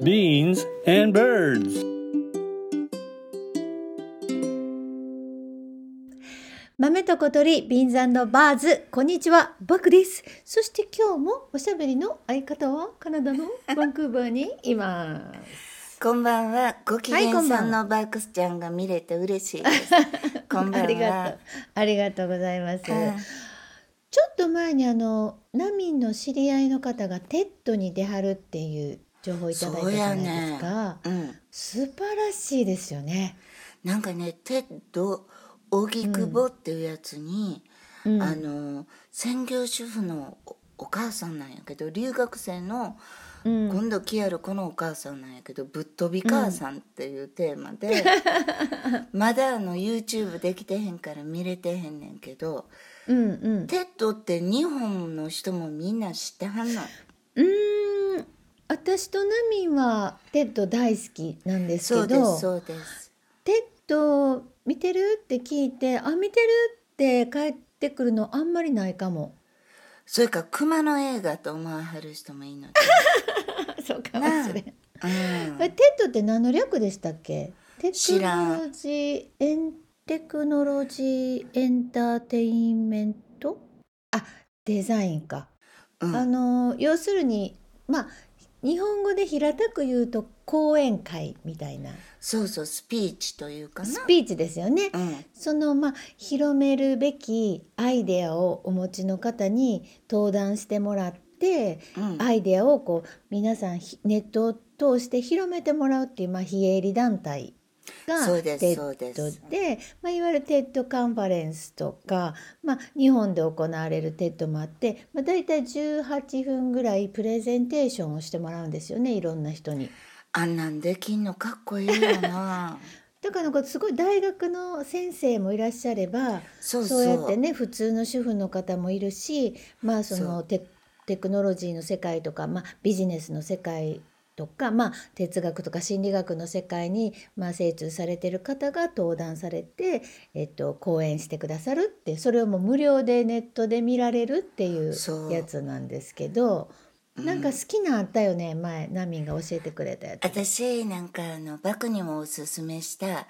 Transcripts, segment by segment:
beans and birds. 豆と小鳥 Beans Birds こんにちはバクですそして今日もおしゃべりの相方はカナダの バンクーバーにいますこんばんは。ご機嫌はいこんばんはさんのバークスちゃんが見れて嬉しいです。こんばんは。ありがとうありがとうございますうんちょっと前にあのナミンの知り合いの方が TED に出はるっていう情報いただいたじゃないですか、うん。素晴らしいですよね。なんかね、 TED、荻窪っていうやつに、うん。あの、専業主婦のおお母さんなんやけど、留学生の、うん。今度来やるこのお母さんなんやけど、ぶっ飛び母さんっていうテーマで、まだあの YouTube できてへんから見れてへんねんけど、うんうん。 TEDって日本の人もみんな知ってはんの？うーん私とナミンは TED大好きなんですそうけどですそうです TED見てるって聞いてあ見てるって返ってくるのあんまりないかも。それから熊の映画と思わはる人もいいので、そうかもしれん。うん。 TEDって何の略でしたっけ？テクノロジーエンテクノロジーエンターテインメント？あデザインか、うん。あの要するにまあ日本語で平たく言うと講演会みたいな。そうそうスピーチというかな。スピーチですよね。うん。そのまあ広めるべきアイデアをお持ちの方に登壇してもらって、うん。アイデアをこう皆さんひネットを通して広めてもらうっていう、まあ、非営利団体が TEDすで、まあ、いわゆる TEDカンファレンスとか、まあ、日本で行われる TEDもあって、まあ、大体18分ぐらいプレゼンテーションをしてもらうんですよねいろんな人に。あんなんできんのかっこいいよな。だからなんかすごい大学の先生もいらっしゃればそうそう。そうやってね普通の主婦の方もいるしまあそのテテクノロジーの世界とか、まあ、ビジネスの世界とか、まあ、哲学とか心理学の世界に、まあ、精通されてる方が登壇されて、えっと、講演してくださるってそれをもう無料でネットで見られるっていうやつなんですけどなんか好きなあったよね前ナミンが教えてくれたやつ。私なんかあのバクにもおすすめした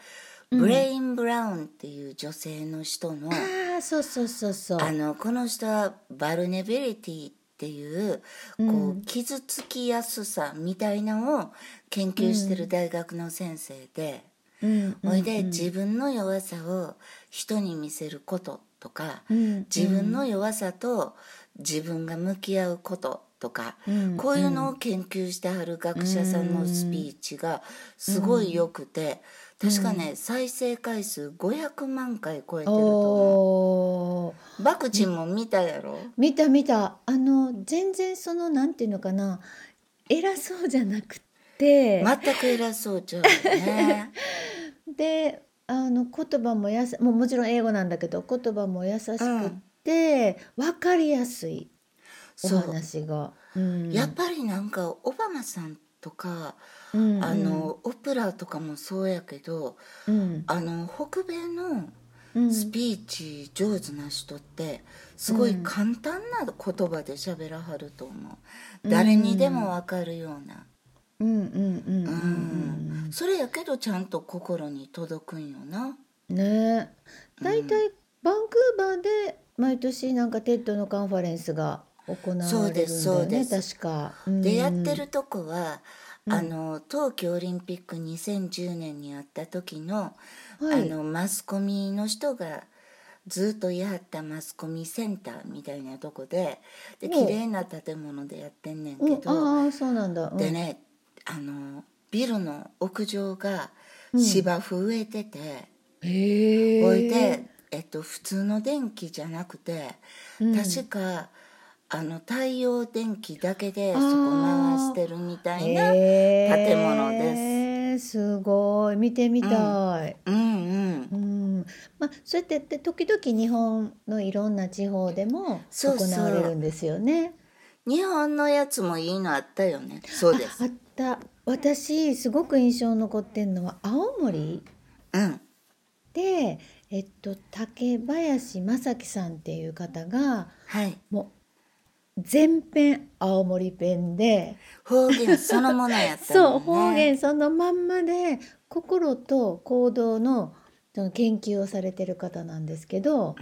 Brené Brown っていう女性の人の、ああそうそうそうそう。あのこの人は vulnerability っていうこう傷つきやすさみたいなのを研究してる大学の先生で、うん。ほいで自分の弱さを人に見せることとか、うん。自分の弱さと自分が向き合うこととか、うん。こういうのを研究してはる学者さんのスピーチがすごい良くて、確かね、再生回数500万回超えてるとバクチンも見たやろ？見た見た。あの全然そのなんていうのかな。偉そうじゃなくて、全く偉そうちゃうよね。であの言葉もやさもうもちろん英語なんだけど言葉も優しくって、分かりやすい。お話が。うん。やっぱりなんかオバマさんとか、うんあのオプラとかもそうやけどうん。あの北米のうん。スピーチ上手な人ってすごい簡単な言葉で喋らはると思う、誰にでもわかるような、うんうんうんうんうんそれやけどちゃんと心に届くんよな。うんね。大体バンクーバーで毎年なんかテッドのカンファレンスが行われるんだそうですよねそうです。確か。でやうんってるとこは、あの冬季オリンピック2010年にあった時の,、はい。あのマスコミの人がずっとやったマスコミセンターみたいなとこででお。綺麗な建物でやってんねんうん。けど、ああそうなんだ。うん。でねあのビルの屋上が芝生植えてて、へえ。ほいで、えっと、普通の電気じゃなくて、うん。確かあの太陽電気だけでそこ回してるみたいな、建物です。すごい。見てみたい。うんうん。うん、まあそうやってやって時々日本のいろんな地方でも行そうそう。われるんですよね。日本のやつもいいのあったよね。そうです。あった。私すごく印象に残ってんのは青森うん。で、えっと、竹林正樹さんっていう方がはい。もう全編青森弁で。方言そのものやったそうもんね方言そのまんまで心と行動のその研究をされてる方なんですけど、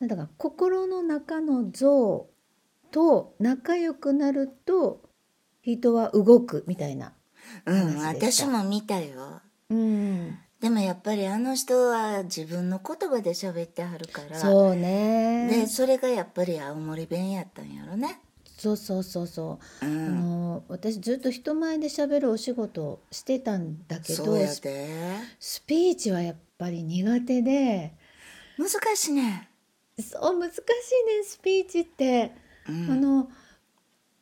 だから心の中の像と仲良くなると人は動くみたいな。うん私も見たよ。うん、でもやっぱりあの人は自分の言葉で喋ってはるから。そうね。でそれがやっぱり青森弁やったんやろね。そうそうそうそう。うあんの私ずっと人前で喋るお仕事をしてたんだけどそうやで。スピーチはやっぱり苦手で。難しいね。そう難しいねスピーチって、うん。あの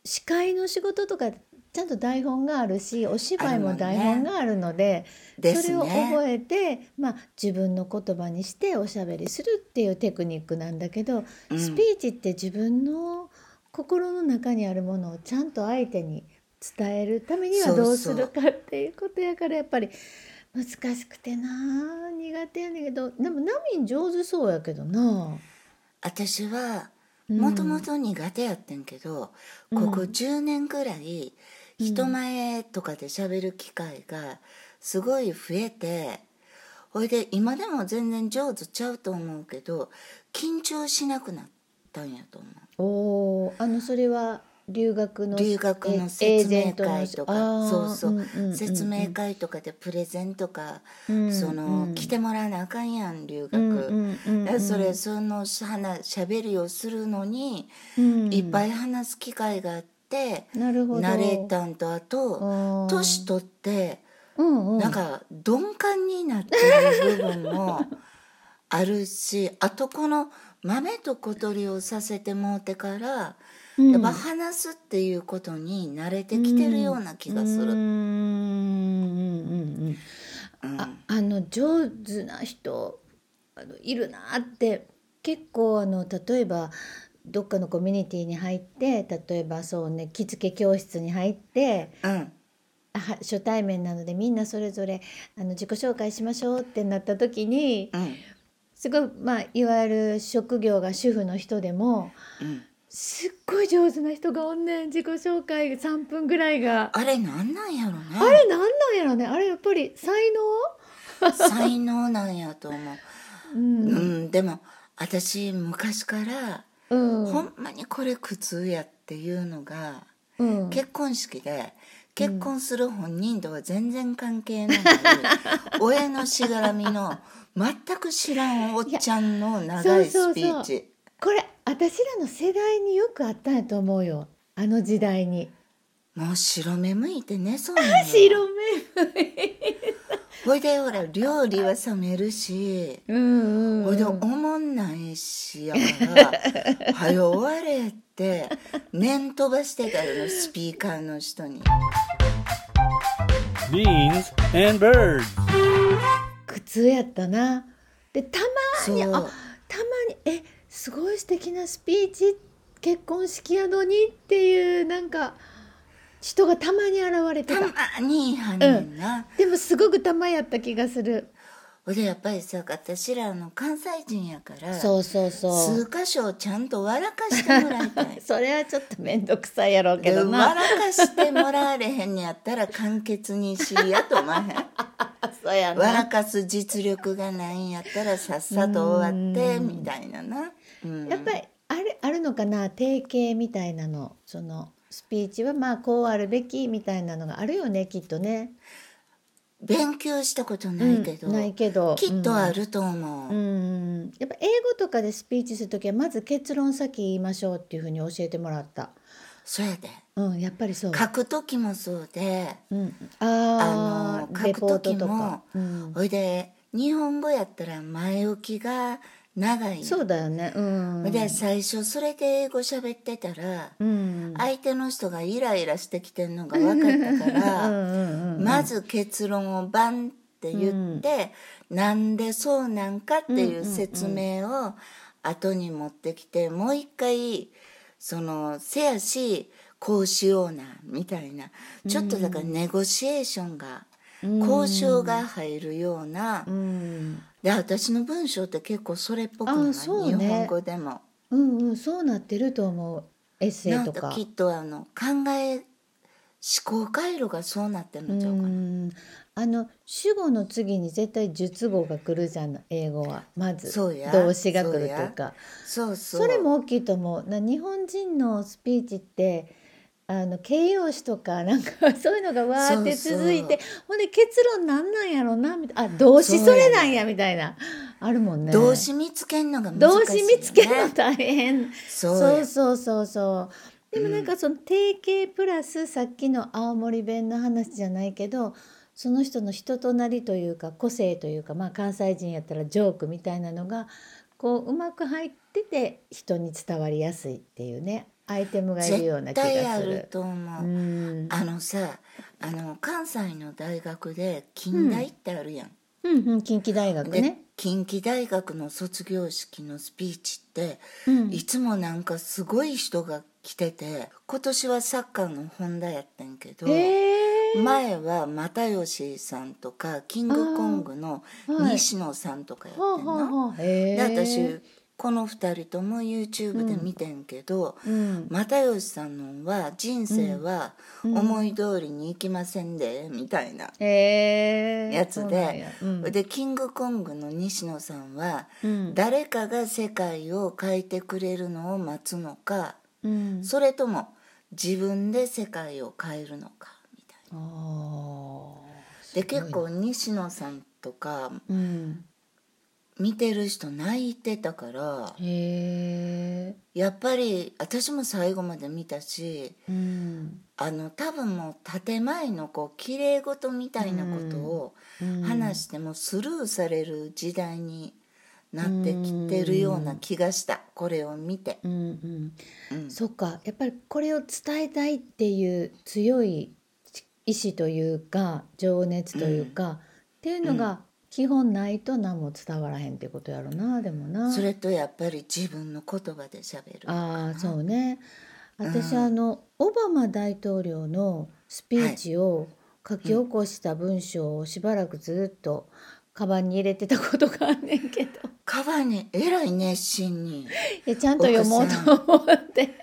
司会の仕事とかちゃんと台本があるしお芝居も台本があるのでですそれをね覚えて、まあ、自分の言葉にしておしゃべりするっていうテクニックなんだけど、うん。スピーチって自分の心の中にあるものをちゃんと相手に伝えるためにはどうするかっていうことやからやっぱり難しくてな苦手やねんけどでもナミン上手そうやけどな。私はうん。もともと苦手やってんけど、うん。ここ10年ぐらい人前とかで喋る機会がすごい増えてほいで今でも全然上手ちゃうと思うけど緊張しなくなったんやと思う。おーあのそれは留学の留学のえ説明会とか。そうそう,、んんんん。説明会とかでプレゼンとか、うんその、うん来てもらわなあかんやん留学、うんうんうんそれそのしゃなしゃべりをするのに、うん。いっぱい話す機会があって、なるほど。ナレーターとあと年取ってうんうん、なんか鈍感になってる部分も あるしあとこの豆と小鳥をさせてもうてから、うん。やっぱ話すっていうことに慣れてきてるような気がする。うん。うん。ああの上手な人あのいるなって結構あの例えばどっかのコミュニティに入って例えばそうね着付け教室に入ってうん。初対面なのでみんなそれぞれあの自己紹介しましょうってなった時にうん。すごいまあいわゆる職業が主婦の人でもうん。すっごい上手な人がおんねん。自己紹介3分ぐらいが。あれなんなんやろね。あれなんなんやろね。あれやっぱり才才能なんやと思う。能 うん。うん、でも私昔から、うん。ほんまにこれ苦痛やっていうのが、うん。結婚式で結婚する本人とは全然関係ない、親のしがらみの全く知らんおっちゃんの長いスピーチ。これ私らの世代によくあったんやと思うよ。あの時代に。もう白目向いて寝そうなの。白ほいでほら料理は冷めるし目うんうん。ほいでおもんないしやから「はよ終われ」って念飛ばしてたよスピーカーの人に。Beans and birds. 苦痛やったな。でたまにあそう。たまにえすごい素敵なスピーチ結婚式やのにっていうなんか人がたまに現れてた。たまにはんねん。な、でもすごくたまやった気がする。ほいでやっぱりさ私らの関西人やからそうそうそう。数箇所ちゃんと笑かしてもらいたい。それはちょっと面倒くさいやろうけでどな。笑かしてもらわれへんやったら簡潔にしやと思わへん？そうや笑かす実力がないんやったらさっさと終わってみたいなな、うん、やっぱりあれあるのかな？定型みたいなの。そのスピーチはまあこうあるべきみたいなのがあるよねきっとね。勉強したことないけど、うんないけどきっとあると思う、うん、やっぱ英語とかでスピーチする時はまず結論先言いましょうっていうふうに教えてもらった。そうやでうん、やっぱりそう。書く時もそうでうん、ああ、あの書くレポート時もとか。うん、ほいで日本語やったら前置きが長いのそうだよね。うん。で最初それで英語喋ってたら、うん。相手の人がイライラしてきてんのが分かったから、うんうんうんまず結論をバンって言って、なんでそうなんかっていう説明を後に持ってきて、もう一回そのせやしこうしようなみたいなちょっとだからネゴシエーションが、交渉が入るような、うん。で私の文章って結構それっぽくない、あそうね。日本語でも。うんうん、そうなってると思う。エッセイとか。かきっとあの考え思考回路がそうなってるのちゃうかうな。ん。あの主語の次に絶対述語が来るじゃん英語は。まず。そうや。動詞が来るというか。そうそう。それも大きいと思う。な日本人のスピーチってあの形容詞とか なんかそういうのがわーって続いてほんで結論なんなんやろなみたいな。あ動詞それなんやみたいな。あるもんね。動詞見つけんのが難しいよね。動詞見つけるの大変。そうや。そうそうそうそう。でもなんかその定型プラスさっきの青森弁の話じゃないけどその人の人となりというか個性というかまあ関西人やったらジョークみたいなのがこううまく入ってて人に伝わりやすいっていうねアイテムがいるような絶気対あるがする。と思う。うんあのさあの関西の大学で近代ってあるやん。うんうん近畿大学でね。近畿大学の卒業式のスピーチって、うんいつもなんかすごい人が来てて今年はサッカーの本田やったんけど、へー前は又吉さんとかキングコングのはい西野さんとかやってはあんの。はあはあへでー私この2人とも YouTube で見てんけど、うん。又吉さんのは人生は思い通りにいきませんで、みたいなやつで。や、うん。でキングコングの西野さんは、うん。誰かが世界を変えてくれるのを待つのか、うん。それとも自分で世界を変えるのかみたいあなー。で結構西野さんとかうん見てる人泣いてたからへえやっぱり私も最後まで見たしうん。あの多分もう建前のこう綺麗事みたいなことをうん。話してもスルーされる時代になってきてるような気がした。これを見て。うんうん。うん。そっか。やっぱりこれを伝えたいっていう強い意志というか情熱というか、っていうのが基本ないと何も伝わらへんってことやろなでもな。それとやっぱり自分の言葉でしゃべるああそうね。私、うん。あのオバマ大統領のスピーチを書き起こした文章をしばらくずっとカバンに入れてたことがあんねんけど。カバンにえらい熱心に。いやちゃんと読もうと思って。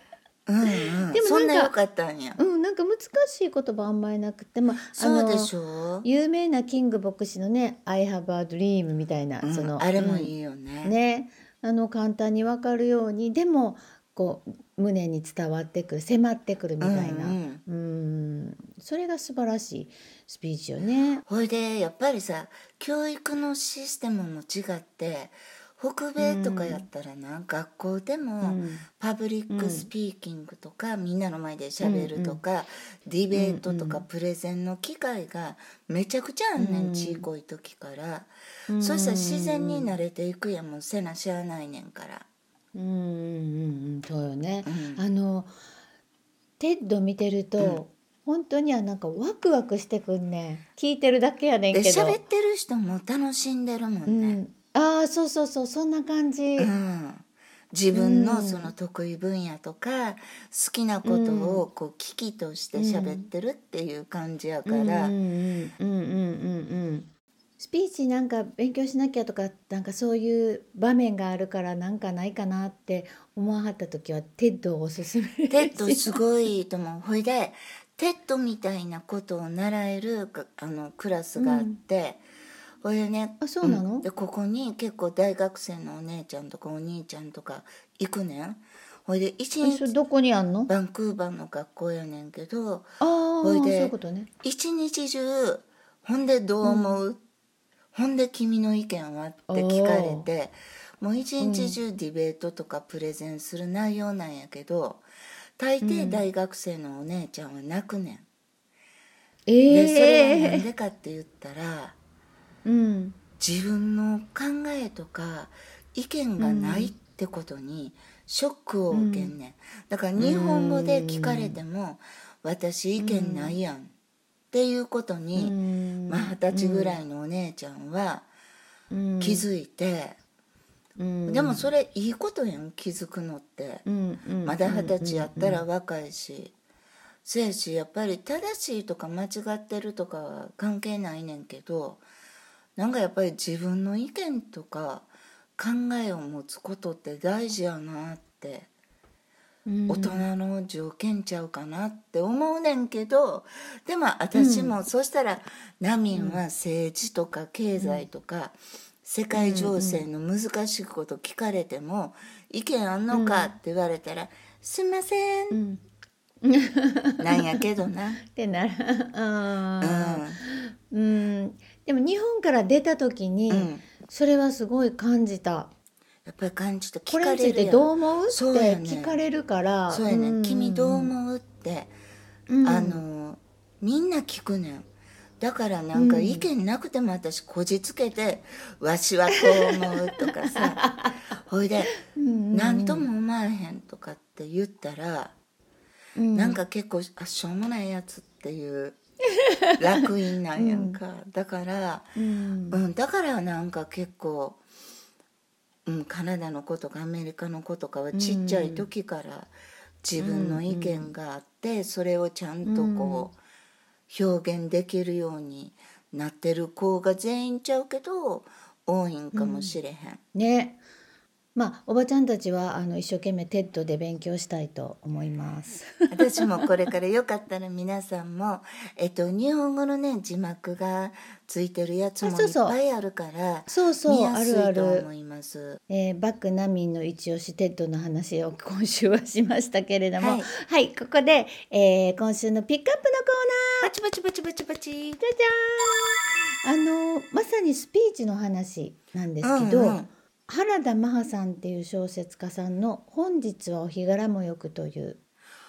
うんうん。でもななんかよかったんや、うん、なんか難しい言葉あんまりなくて、まあ、あそうでのしょ？有名なキング牧師のね「I have a dream」みたいな、うんそのあれもうんいいよね,、ねあの簡単に分かるようにでもこう胸に伝わってくる迫ってくるみたいな、うんうん。それが素晴らしいスピーチよね。ほいでやっぱりさ教育のシステムも違って北米とかやったらな、学校でもうん。 public speaking とか、みんなの前でしゃべるとか、ディベートとかプレゼンの機会がめちゃくちゃあんねん、うん。ちいこい時から、うん。そしたら自然に慣れていくやんもうせなしゃあないねんから。うんうんうんうん。そうよね。うん。あの TED見てると、うん。本当にはなんかワクワクしてくんねん。聞いてるだけやねんでけど。喋ってる人も楽しんでるもんね。うん、ああそうそうそうそんな感じ、うん。自分のうん。その得意分野とか好きなことをこう嬉々として喋ってるっていう感じやから、うんうんうんうんうんうんスピーチなんか勉強しなきゃとかなんかそういう場面があるからなんかないかなって思わはった時は TEDをおすすめ TEDすごいと思う。ほいで TEDみたいなことを習えるかあのクラスがあって、ほいでね。あそうなの？ん。でここに結構大学生のお姉ちゃんとかお兄ちゃんとか行くねん。ほいで一日どこにあんの？バンクーバーの学校やねんけどほいでいうことね。一日中ほんでどう思う、ほんで君の意見は？って聞かれてもう一日中ディベートとかプレゼンする内容なんやけど大抵大学生のお姉ちゃんは泣くねん。えでそれはなんえでかって言ったらうん。自分の考えとか意見がないってことにショックを受けんねん、だから日本語で聞かれても「私意見ないやん」っていうことに、うん。まあ二十歳ぐらいのお姉ちゃんはうん気づいて、うん。でもそれいいことやん気づくのって、まだ二十歳やったら若いし、せやしやっぱり正しいとか間違ってるとかは関係ないねんけどなんかやっぱり自分の意見とか考えを持つことって大事やなって大人の条件ちゃうかなって思うねんけどでも私も、そしたらナミンは政治とか経済とか、世界情勢の難しいこと聞かれても、意見あんのかって言われたら「すいません」なんやけどな。ってなる。ううん。うんでも日本から出た時に、ん。それはすごい感じた。やっぱり感じた聞これについてどう思う？って聞かれるから。そうやね、ん。君どう思う？って、うん。あのみんな聞くねん。だからなんか意見なくても私こじつけて「わしはこう思う」とかさ。ほいで「何とも思わへん」とかって言ったら、うん。なんか結構あしょうもないやつっていう 楽印なんやんか、だから、うん。うん、だからなんか結構、うん、カナダの子とかアメリカの子とかはちっちゃい時から自分の意見があって、それをちゃんとこう、表現できるようになってる子が全員ちゃうけど多いんかもしれへん。ねまあおばちゃんたちはあの一生懸命 TEDで勉強したいと思います。私もこれからよかったら皆さんも、えっと、日本語のね字幕がついてるやつもいっぱいあるからそうそう見やすあるあいとる思います。えーバックナミンの一押しテッドの話を今週はしましたけれども、ははいい、ここで、えー今週のピックアップのコーナー。パチパチパチパチパチ。じゃじゃーん。あのまさにスピーチの話なんですけど、うんうん原田マハさんっていう小説家さんの「本日はお日柄もよく」という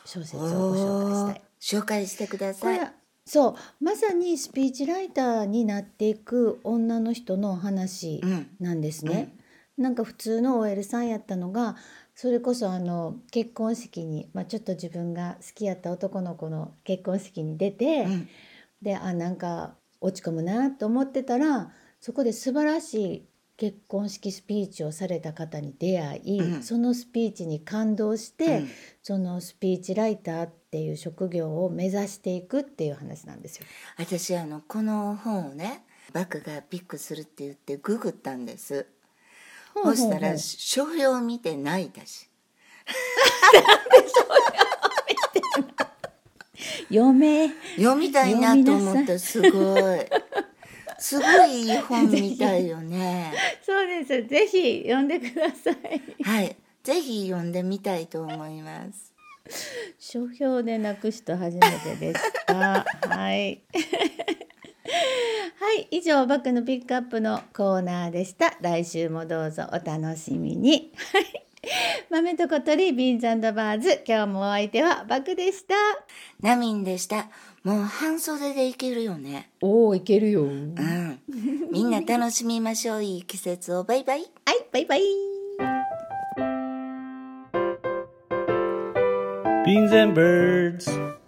小説をご紹介したい。紹介してくだこさい。れそうまさにスピーチライターになっていく女の人の話うんなんですね。なんか普通の OL さんやったのがそれこそあの結婚式に、まあ、ちょっと自分が好きやった男の子の結婚式に出て、うんであなんか落ち込むなと思ってたらそこで素晴らしい結婚式スピーチをされた方に出会い、うんそのスピーチに感動して、うんそのスピーチライターっていう職業を目指していくっていう話なんですよ。私あのこの本をねバクがピックするって言ってググったんです。そうしたら書評を見て泣いたし。読め読みたいなと思ってすごいすごいいい本 みたいよねそうですぜひ読んでください。はいぜひ読んでみたいと思います書評でなく人初めてでした。はい。はい、以上バックのピックアップのコーナーでした。来週もどうぞお楽しみに。はい。豆と小鳥ビーンズバーズ。今日もお相手はバクでした。ナミンでしたもう半袖でいけるよねおお、いけるよ。はうんみんな楽しみましょういい季節をバイバイい、バイバイ。Beans and birds.